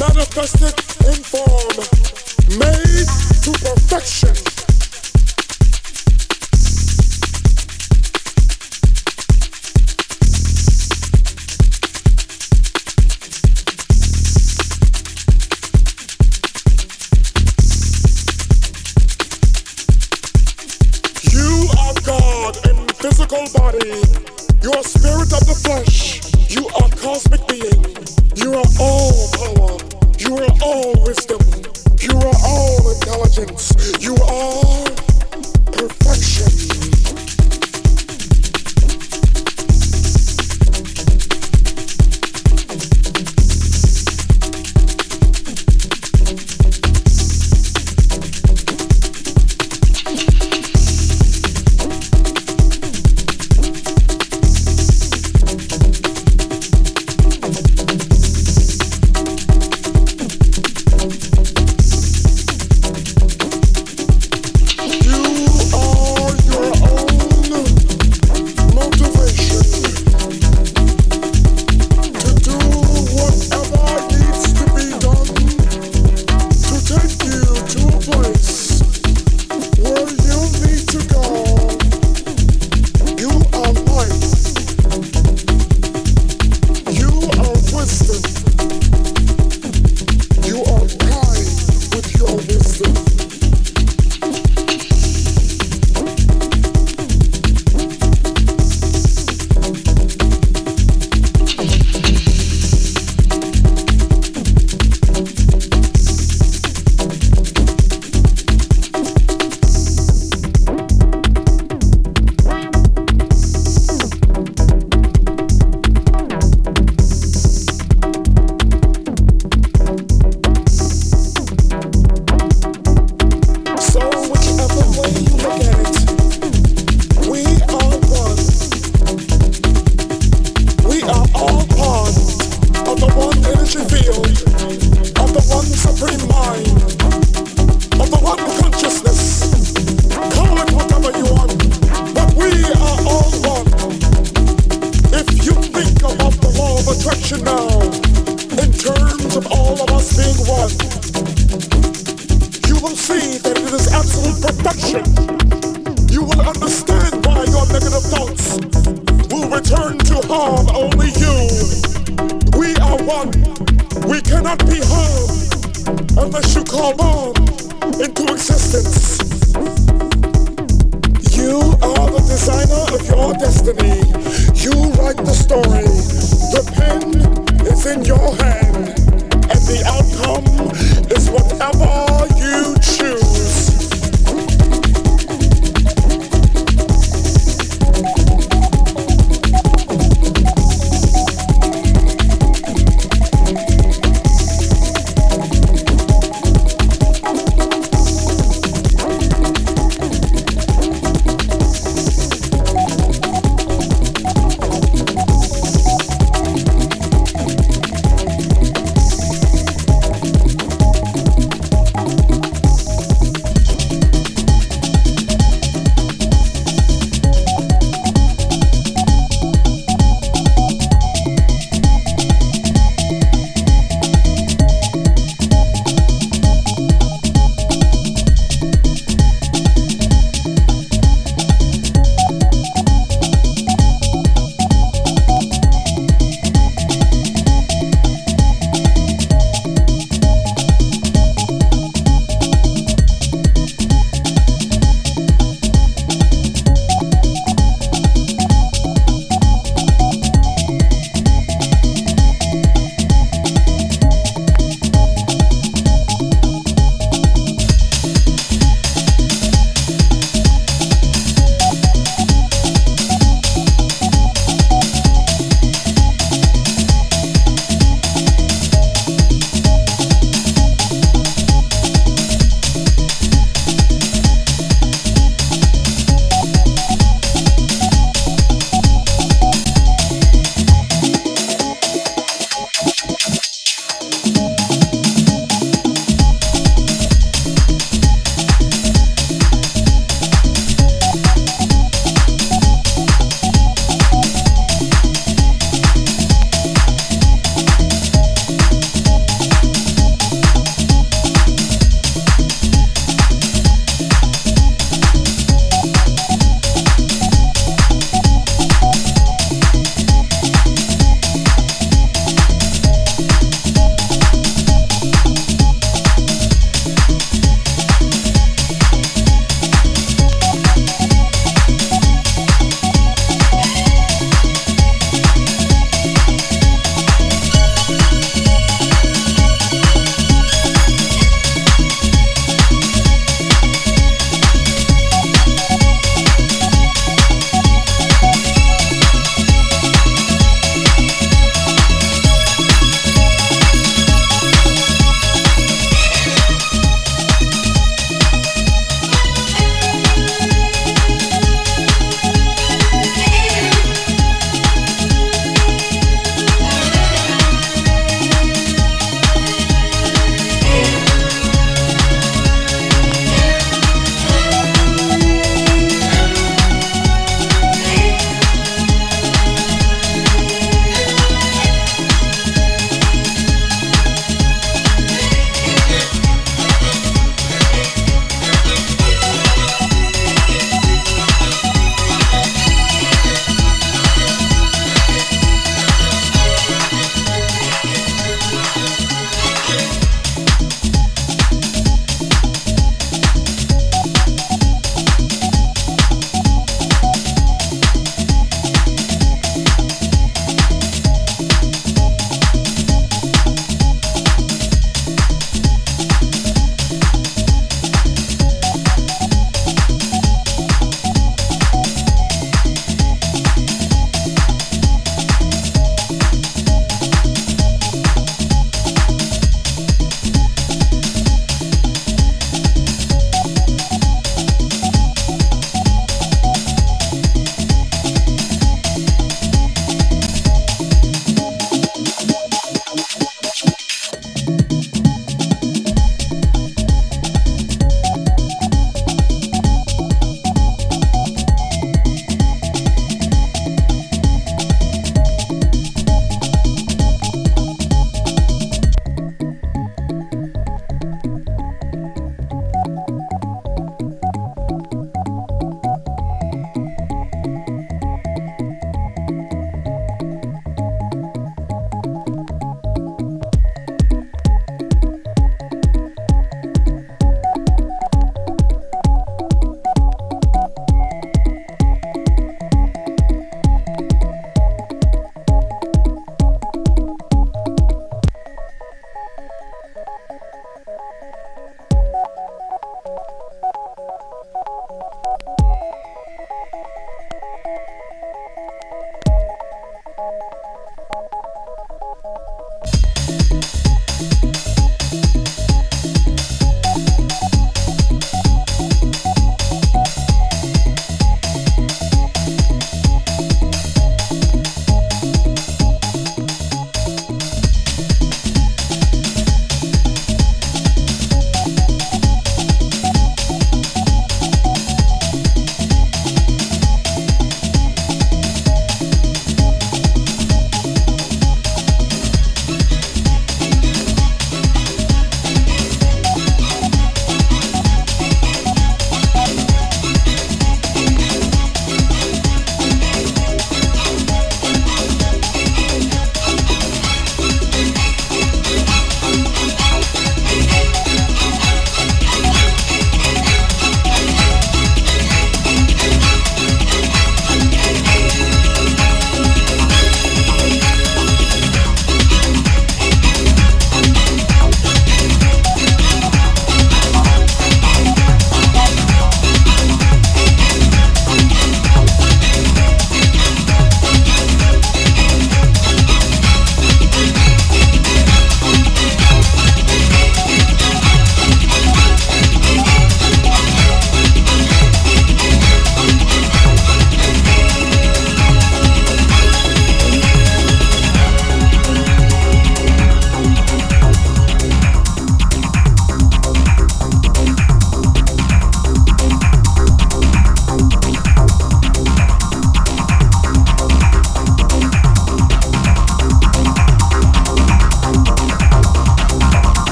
manifested in form, made to perfection.